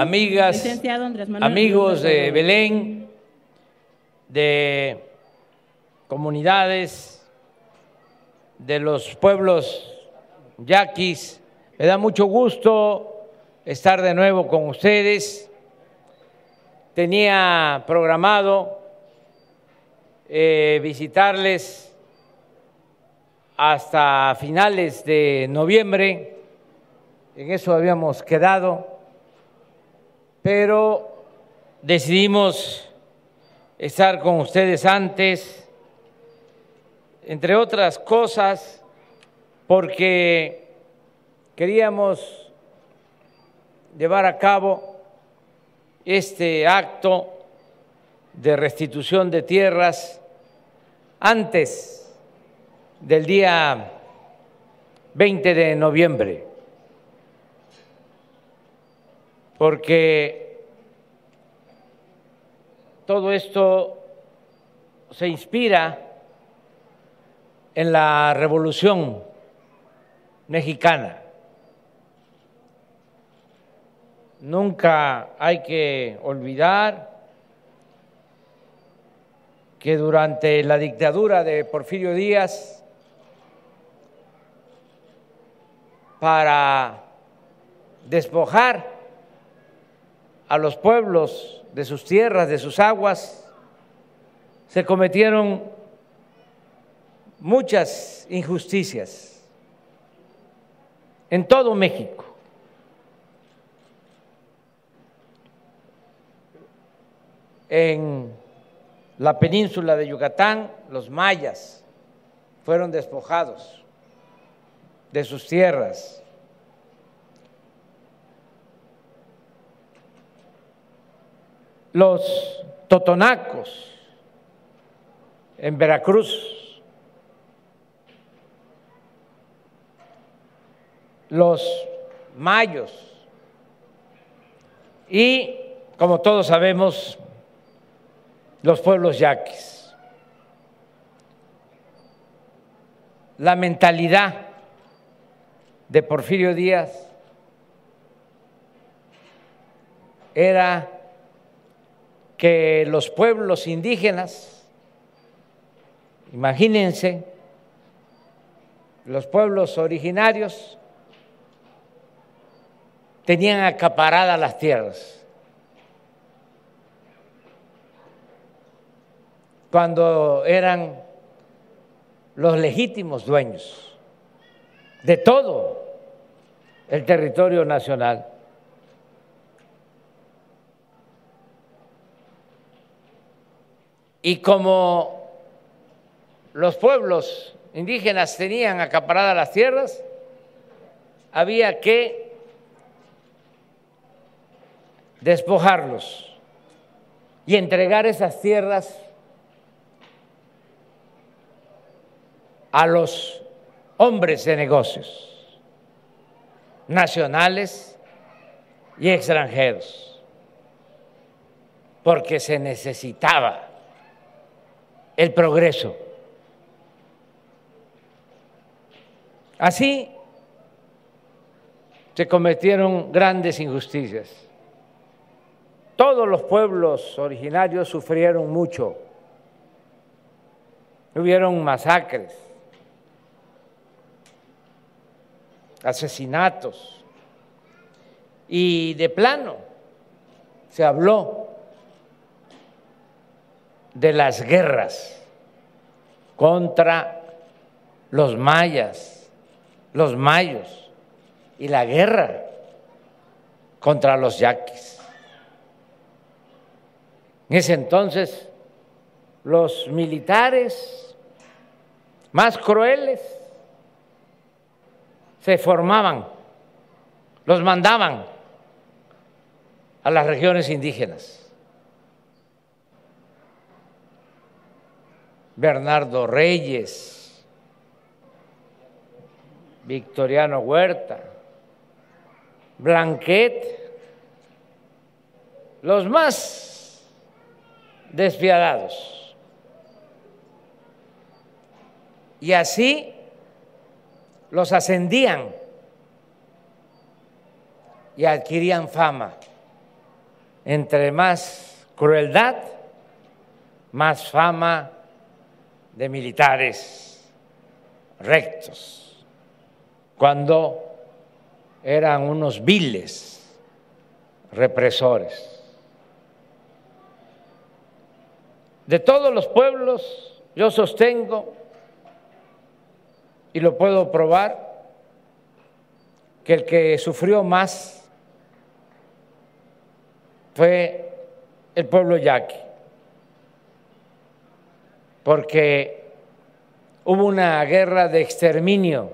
Amigas, amigos de. Belén, de comunidades, de los pueblos yaquis, me da mucho gusto estar de nuevo con ustedes. Tenía programado eh, visitarles hasta finales de noviembre, en eso habíamos quedado, pero decidimos estar con ustedes antes, entre otras cosas, porque queríamos llevar a cabo este acto de restitución de tierras antes del día 20 de noviembre, porque todo esto se inspira en la Revolución Mexicana. Nunca hay que olvidar que durante la dictadura de Porfirio Díaz, para despojar a los pueblos de sus tierras, de sus aguas, se cometieron muchas injusticias en todo México. En la península de Yucatán, los mayas fueron despojados de sus tierras. Los totonacos en Veracruz, los mayos y, como todos sabemos, los pueblos yaquis. La mentalidad de Porfirio Díaz era que los pueblos indígenas, imagínense, los pueblos originarios tenían acaparadas las tierras. cuando eran los legítimos dueños de todo el territorio nacional. Y como los pueblos indígenas tenían acaparadas las tierras, había que despojarlos y entregar esas tierras a los hombres de negocios, nacionales y extranjeros, porque se necesitaba el progreso. Así se cometieron grandes injusticias. Todos los pueblos originarios sufrieron mucho. Hubieron masacres, asesinatos y de plano se habló de las guerras contra los mayas, los mayos y la guerra contra los yaquis. En ese entonces los militares más crueles se formaban, los mandaban a las regiones indígenas. Bernardo Reyes, Victoriano Huerta, Blanquet, los más despiadados. Y así los ascendían y adquirían fama. Entre más crueldad, más fama de militares rectos, cuando eran unos viles represores. De todos los pueblos, yo sostengo, y lo puedo probar, que el que sufrió más fue el pueblo yaqui, porque hubo una guerra de exterminio.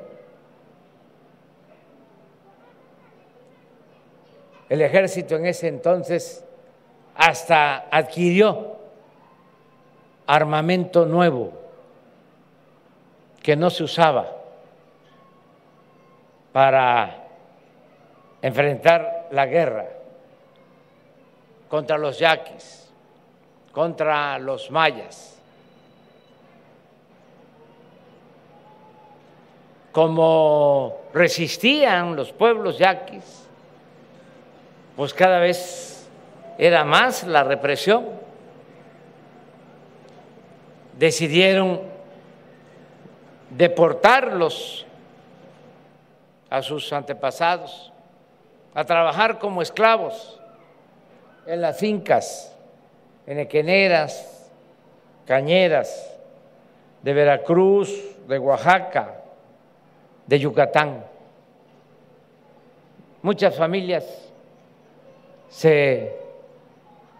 El ejército en ese entonces hasta adquirió armamento nuevo que no se usaba para enfrentar la guerra contra los yaquis, contra los mayas. Como resistían los pueblos yaquis, pues cada vez era más la represión. Decidieron deportarlos a sus antepasados a trabajar como esclavos en las fincas, en equeneras, cañeras de Veracruz, de Oaxaca, de Yucatán. Muchas familias se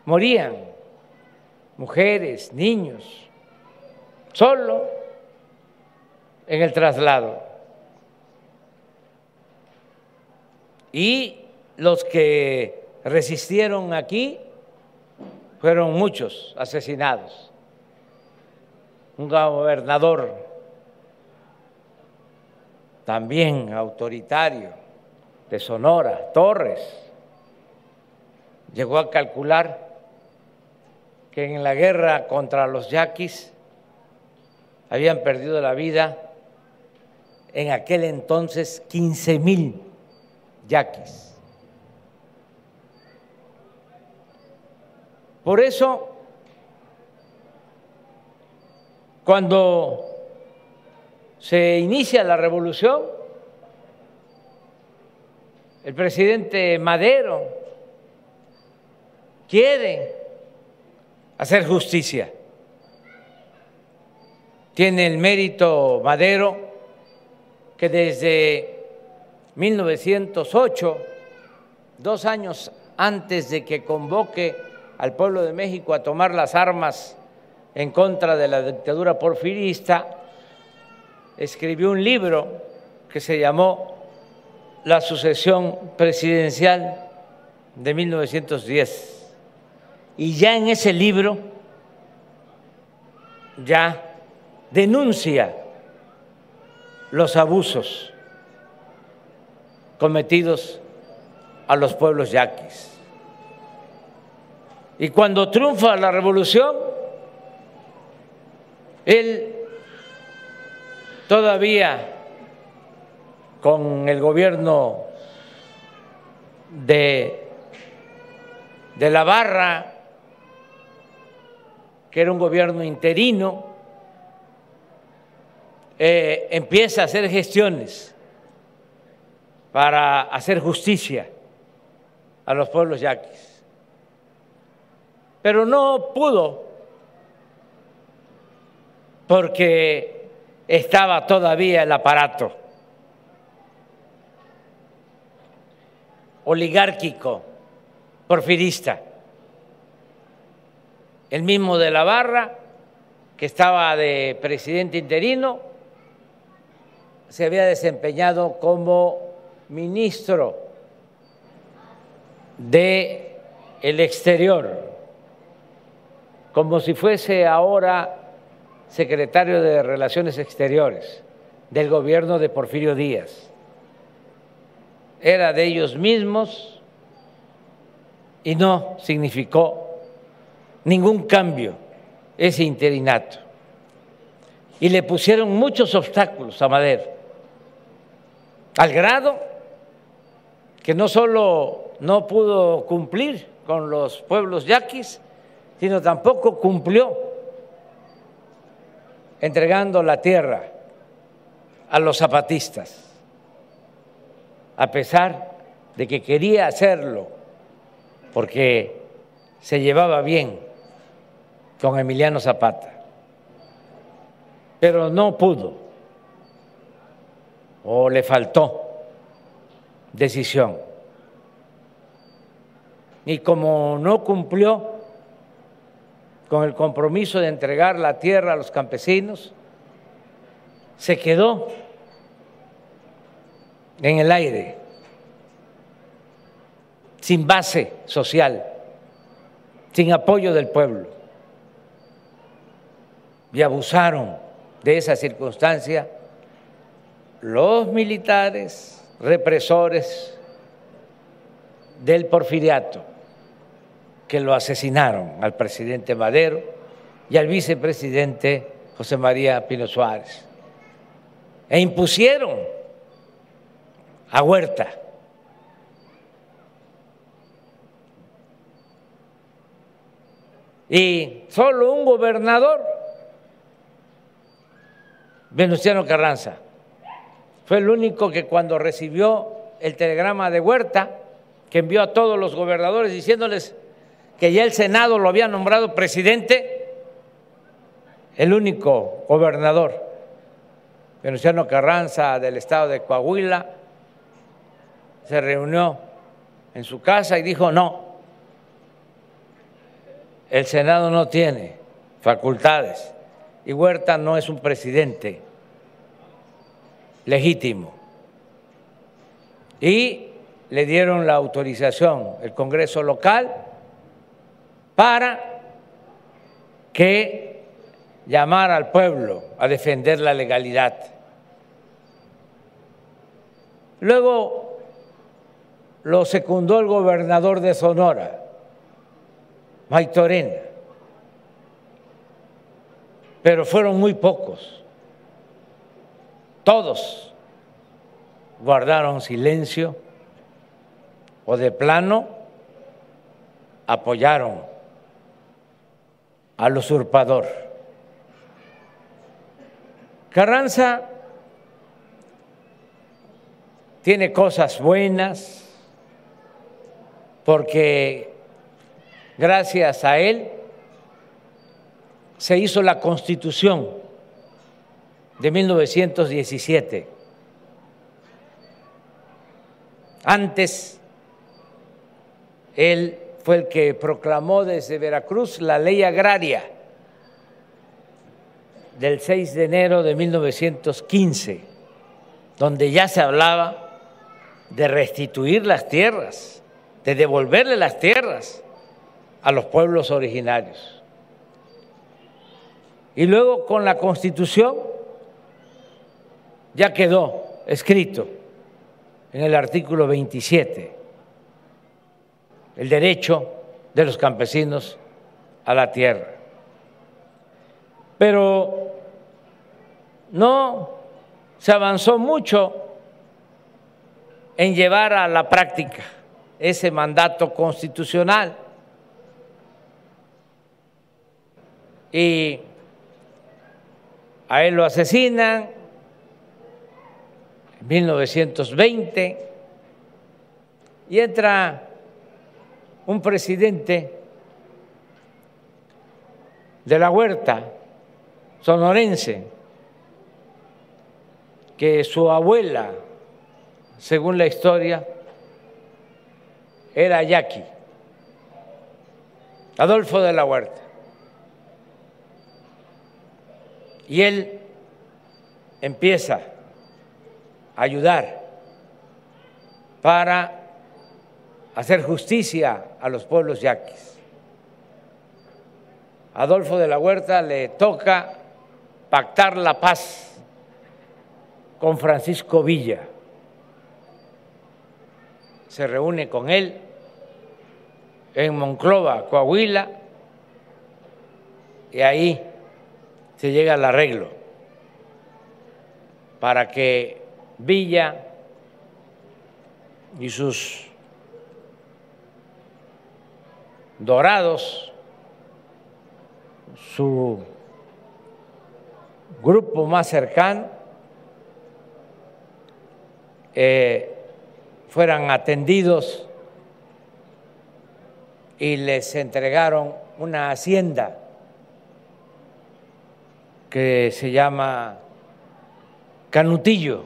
morían, mujeres, niños, solo en el traslado. Y los que resistieron aquí fueron muchos asesinados. Un gobernador también autoritario de Sonora, Torres, llegó a calcular que en la guerra contra los yaquis habían perdido la vida en aquel entonces 15 mil yaquis. Por eso, cuando se inicia la revolución, el presidente Madero quiere hacer justicia. Tiene el mérito Madero que desde 1908, dos años antes de que convoque al pueblo de México a tomar las armas en contra de la dictadura porfirista, escribió un libro que se llamó La sucesión presidencial de 1910. Y ya en ese libro ya denuncia los abusos cometidos a los pueblos yaquis. Y cuando triunfa la revolución, él todavía con el gobierno de, de la barra, que era un gobierno interino, eh, empieza a hacer gestiones para hacer justicia a los pueblos yaquis. Pero no pudo porque estaba todavía el aparato oligárquico, porfirista, el mismo de la barra, que estaba de presidente interino, se había desempeñado como ministro de el exterior como si fuese ahora secretario de Relaciones Exteriores del gobierno de Porfirio Díaz. Era de ellos mismos y no significó ningún cambio ese interinato. Y le pusieron muchos obstáculos a Madero, al grado que no solo no pudo cumplir con los pueblos yaquis, sino tampoco cumplió entregando la tierra a los zapatistas, a pesar de que quería hacerlo, porque se llevaba bien con Emiliano Zapata, pero no pudo o le faltó decisión. Y como no cumplió con el compromiso de entregar la tierra a los campesinos, se quedó en el aire, sin base social, sin apoyo del pueblo. Y abusaron de esa circunstancia los militares represores del porfiriato que lo asesinaron al presidente Madero y al vicepresidente José María Pino Suárez. E impusieron a Huerta. Y solo un gobernador, Venustiano Carranza, fue el único que cuando recibió el telegrama de Huerta, que envió a todos los gobernadores diciéndoles que ya el Senado lo había nombrado presidente, el único gobernador, Venustiano Carranza del estado de Coahuila, se reunió en su casa y dijo, no, el Senado no tiene facultades y Huerta no es un presidente legítimo. Y le dieron la autorización el Congreso local para que llamara al pueblo a defender la legalidad. Luego lo secundó el gobernador de Sonora, Maitorena, pero fueron muy pocos todos guardaron silencio o de plano apoyaron al usurpador. Carranza tiene cosas buenas porque gracias a él se hizo la constitución de 1917. Antes, él fue el que proclamó desde Veracruz la ley agraria del 6 de enero de 1915, donde ya se hablaba de restituir las tierras, de devolverle las tierras a los pueblos originarios. Y luego con la constitución ya quedó escrito en el artículo 27 el derecho de los campesinos a la tierra. Pero no se avanzó mucho en llevar a la práctica ese mandato constitucional. Y a él lo asesinan, 1920 y entra un presidente de la huerta sonorense, que su abuela, según la historia, era yaqui, Adolfo de la Huerta. Y él empieza ayudar para hacer justicia a los pueblos yaquis. Adolfo de la Huerta le toca pactar la paz con Francisco Villa. Se reúne con él en Monclova, Coahuila, y ahí se llega al arreglo para que Villa y sus dorados, su grupo más cercano, eh, fueran atendidos y les entregaron una hacienda que se llama Canutillo,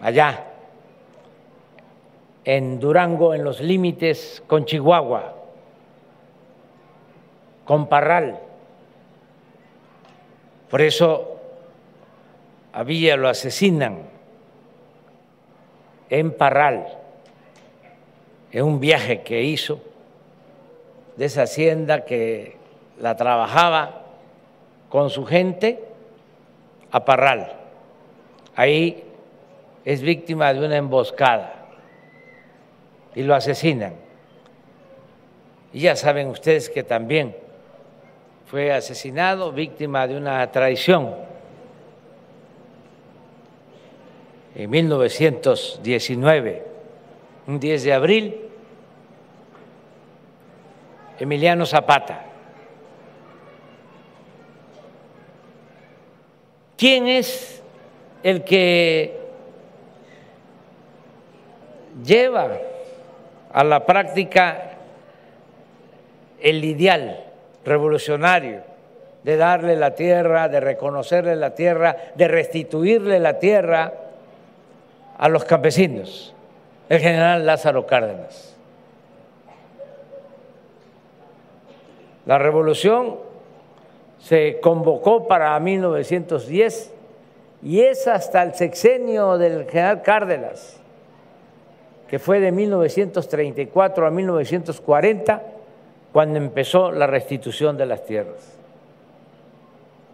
allá en Durango, en los límites con Chihuahua, con Parral. Por eso a Villa lo asesinan en Parral, en un viaje que hizo de esa hacienda que la trabajaba con su gente a Parral. Ahí es víctima de una emboscada y lo asesinan. Y ya saben ustedes que también fue asesinado víctima de una traición en 1919, un 10 de abril, Emiliano Zapata. ¿Quién es el que lleva a la práctica el ideal revolucionario de darle la tierra, de reconocerle la tierra, de restituirle la tierra a los campesinos, el general Lázaro Cárdenas. La revolución se convocó para 1910 y es hasta el sexenio del general Cárdenas que fue de 1934 a 1940, cuando empezó la restitución de las tierras.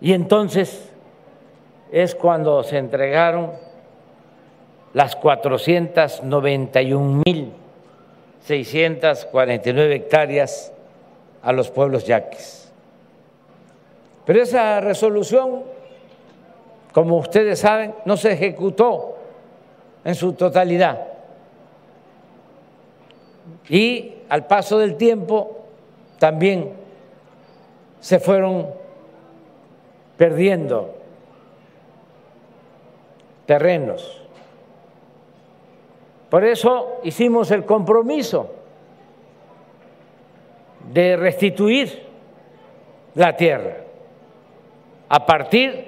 Y entonces es cuando se entregaron las 491.649 hectáreas a los pueblos yaquis. Pero esa resolución, como ustedes saben, no se ejecutó en su totalidad y al paso del tiempo también se fueron perdiendo terrenos. Por eso hicimos el compromiso de restituir la tierra a partir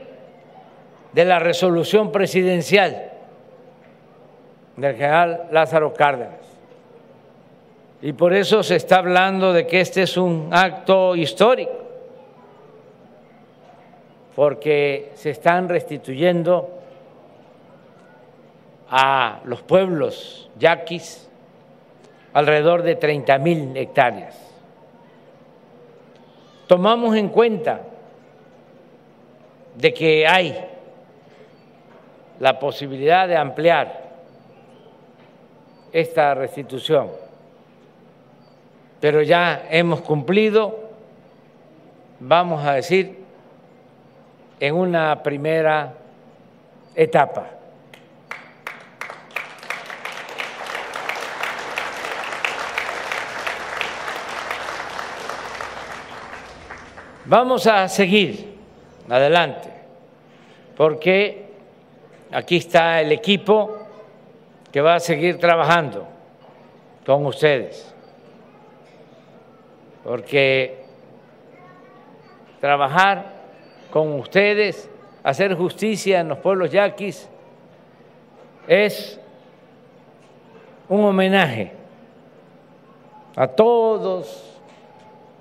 de la resolución presidencial del general Lázaro Cárdenas. Y por eso se está hablando de que este es un acto histórico, porque se están restituyendo a los pueblos yaquis alrededor de 30 mil hectáreas. Tomamos en cuenta de que hay la posibilidad de ampliar esta restitución pero ya hemos cumplido, vamos a decir, en una primera etapa. Vamos a seguir adelante, porque aquí está el equipo que va a seguir trabajando con ustedes porque trabajar con ustedes, hacer justicia en los pueblos yaquis, es un homenaje a todos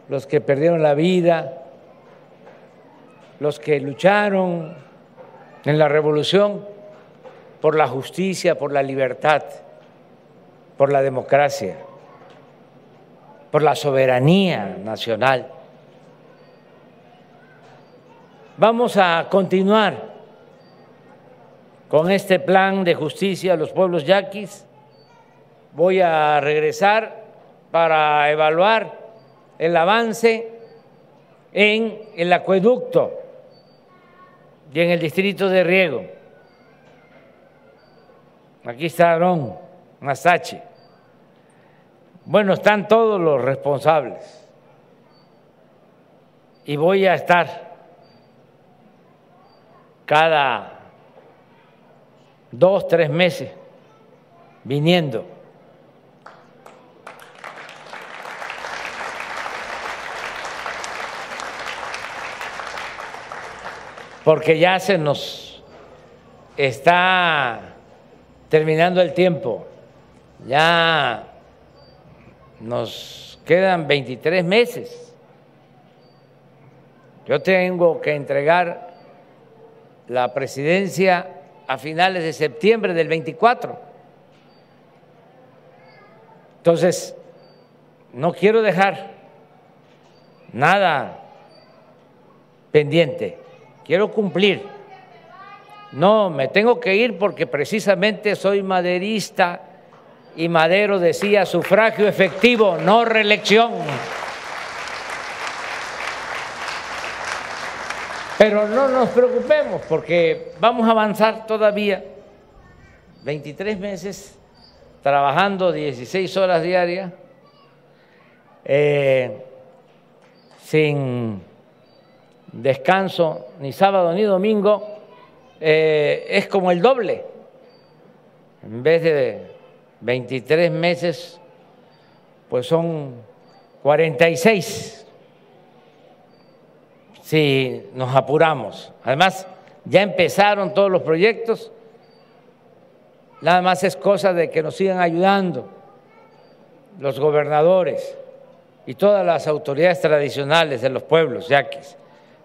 los que perdieron la vida, los que lucharon en la revolución por la justicia, por la libertad, por la democracia por la soberanía nacional. Vamos a continuar con este plan de justicia a los pueblos yaquis. Voy a regresar para evaluar el avance en el acueducto y en el distrito de riego. aquí está Aarón Masache. Bueno, están todos los responsables. Y voy a estar cada dos, tres meses viniendo. Porque ya se nos está terminando el tiempo. Ya nos quedan 23 meses. Yo tengo que entregar la presidencia a finales de septiembre del 24. Entonces, no quiero dejar nada pendiente, quiero cumplir. No, me tengo que ir porque precisamente soy maderista y Madero decía sufragio efectivo, no reelección. Pero no nos preocupemos porque vamos a avanzar todavía 23 meses trabajando 16 horas diarias, eh, sin descanso ni sábado ni domingo, eh, es como el doble. En vez de 23 meses, pues son 46 si nos apuramos. Además, ya empezaron todos los proyectos, nada más es cosa de que nos sigan ayudando los gobernadores y todas las autoridades tradicionales de los pueblos yaquis,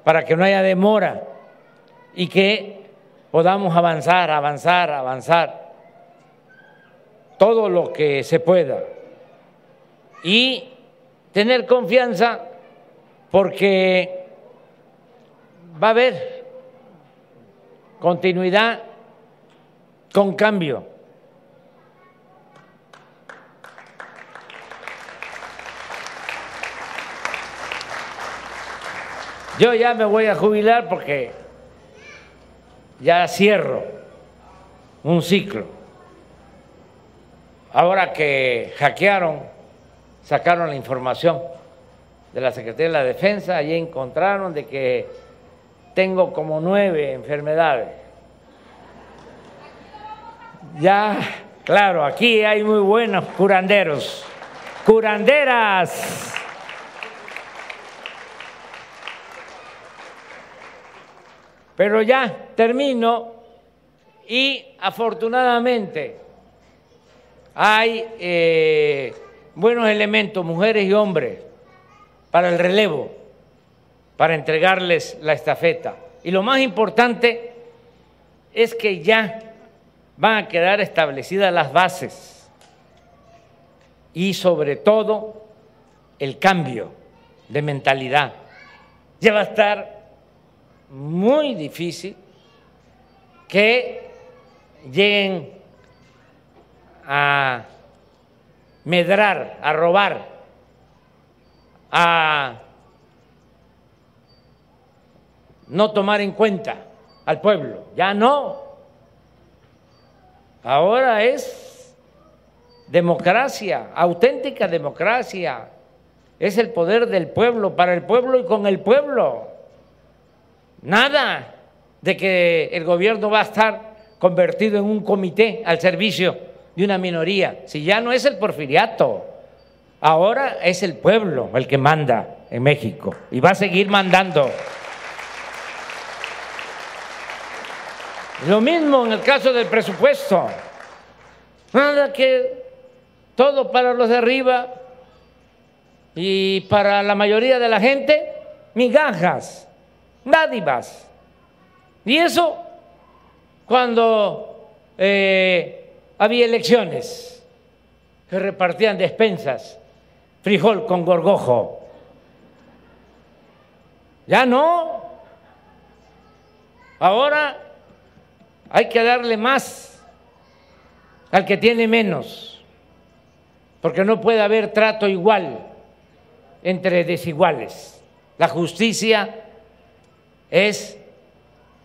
para que no haya demora y que podamos avanzar, avanzar, avanzar todo lo que se pueda y tener confianza porque va a haber continuidad con cambio. Yo ya me voy a jubilar porque ya cierro un ciclo. Ahora que hackearon, sacaron la información de la Secretaría de la Defensa, allí encontraron de que tengo como nueve enfermedades. Ya, claro, aquí hay muy buenos curanderos, curanderas. Pero ya termino y afortunadamente hay eh, buenos elementos, mujeres y hombres, para el relevo, para entregarles la estafeta. Y lo más importante es que ya van a quedar establecidas las bases y sobre todo el cambio de mentalidad. Ya va a estar muy difícil que lleguen a medrar, a robar, a no tomar en cuenta al pueblo. Ya no. Ahora es democracia, auténtica democracia. Es el poder del pueblo, para el pueblo y con el pueblo. Nada de que el gobierno va a estar convertido en un comité al servicio de una minoría. Si ya no es el porfiriato, ahora es el pueblo el que manda en México y va a seguir mandando. Lo mismo en el caso del presupuesto. Nada que todo para los de arriba y para la mayoría de la gente, migajas, dádivas. Y eso cuando eh, había elecciones que repartían despensas, frijol con gorgojo. Ya no. Ahora hay que darle más al que tiene menos, porque no puede haber trato igual entre desiguales. La justicia es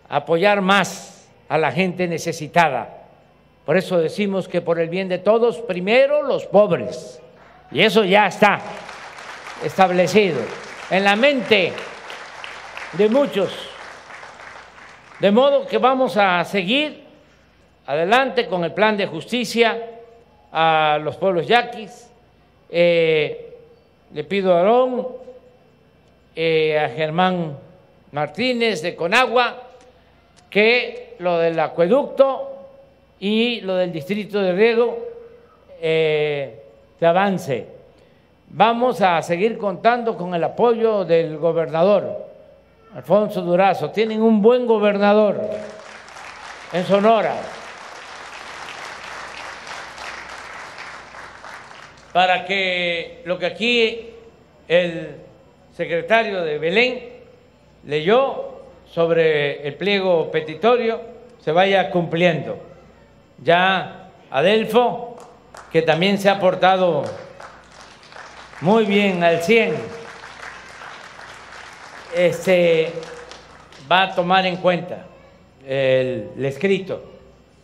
apoyar más a la gente necesitada Por eso decimos que por el bien de todos, primero los pobres. Y eso ya está establecido en la mente de muchos. De modo que vamos a seguir adelante con el plan de justicia a los pueblos yaquis. Eh, le pido a Aarón, eh, a Germán Martínez de Conagua, que lo del acueducto y lo del distrito de riego eh, se avance. Vamos a seguir contando con el apoyo del gobernador Alfonso Durazo. Tienen un buen gobernador en Sonora. Para que lo que aquí el secretario de Belén leyó sobre el pliego petitorio se vaya cumpliendo. Ya Adelfo, que también se ha portado muy bien al 100, este, va a tomar en cuenta el, escrito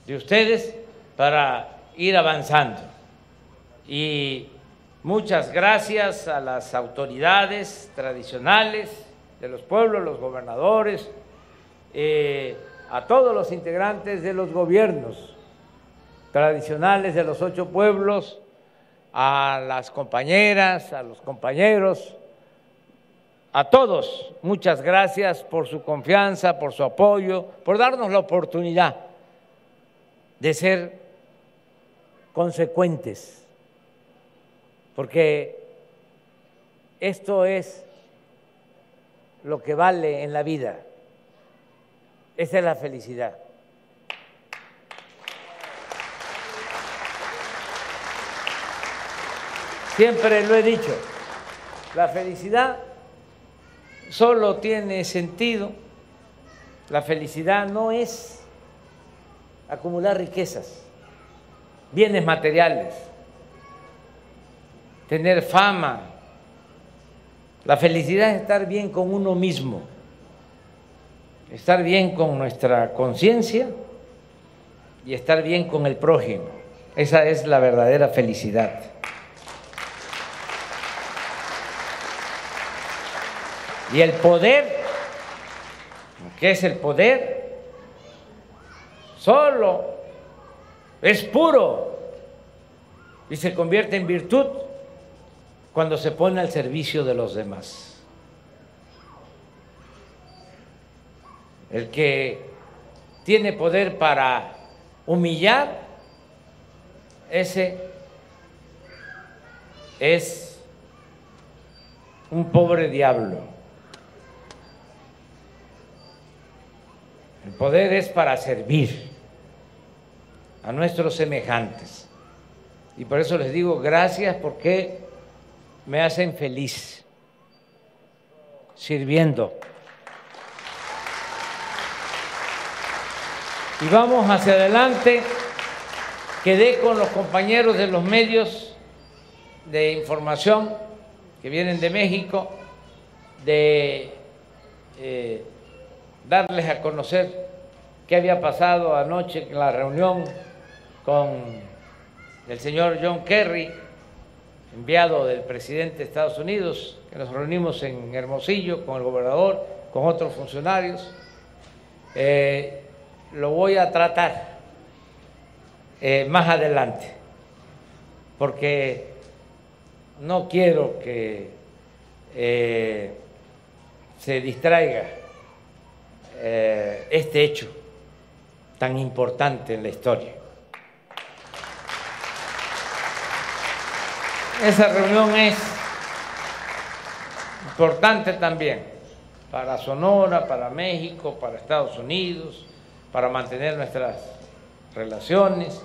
de ustedes para ir avanzando. Y muchas gracias a las autoridades tradicionales de los pueblos, los gobernadores, eh, a todos los integrantes de los gobiernos tradicionales de los ocho pueblos, a las compañeras, a los compañeros, a todos, muchas gracias por su confianza, por su apoyo, por darnos la oportunidad de ser consecuentes, porque esto es lo que vale en la vida. Esa es la felicidad. Siempre lo he dicho, la felicidad solo tiene sentido, la felicidad no es acumular riquezas, bienes materiales, tener fama. La felicidad es estar bien con uno mismo, estar bien con nuestra conciencia y estar bien con el prójimo. Esa es la verdadera felicidad. Y el poder, ¿qué es el poder? Solo es puro y se convierte en virtud cuando se pone al servicio de los demás. El que tiene poder para humillar, ese es un pobre diablo. El poder es para servir a nuestros semejantes. Y por eso les digo gracias porque me hacen feliz sirviendo. Y vamos hacia adelante. Quedé con los compañeros de los medios de información que vienen de México, de eh, darles a conocer qué había pasado anoche en la reunión con el señor John Kerry, enviado del presidente de Estados Unidos, que nos reunimos en Hermosillo con el gobernador, con otros funcionarios. Eh, lo voy a tratar eh, más adelante, porque no quiero que eh, se distraiga eh, este hecho tan importante en la historia. Esa reunión es importante también para Sonora, para México, para Estados Unidos, para mantener nuestras relaciones,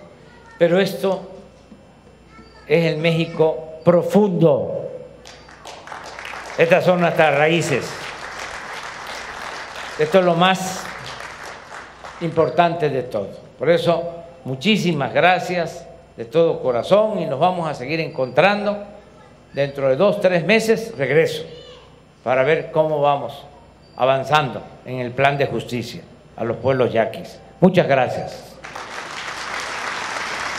pero esto es el México profundo. Estas son nuestras raíces. Esto es lo más importante de todo. Por eso, muchísimas gracias de todo corazón y nos vamos a seguir encontrando. Dentro de dos, tres meses regreso para ver cómo vamos avanzando en el plan de justicia a los pueblos yaquis. Muchas gracias.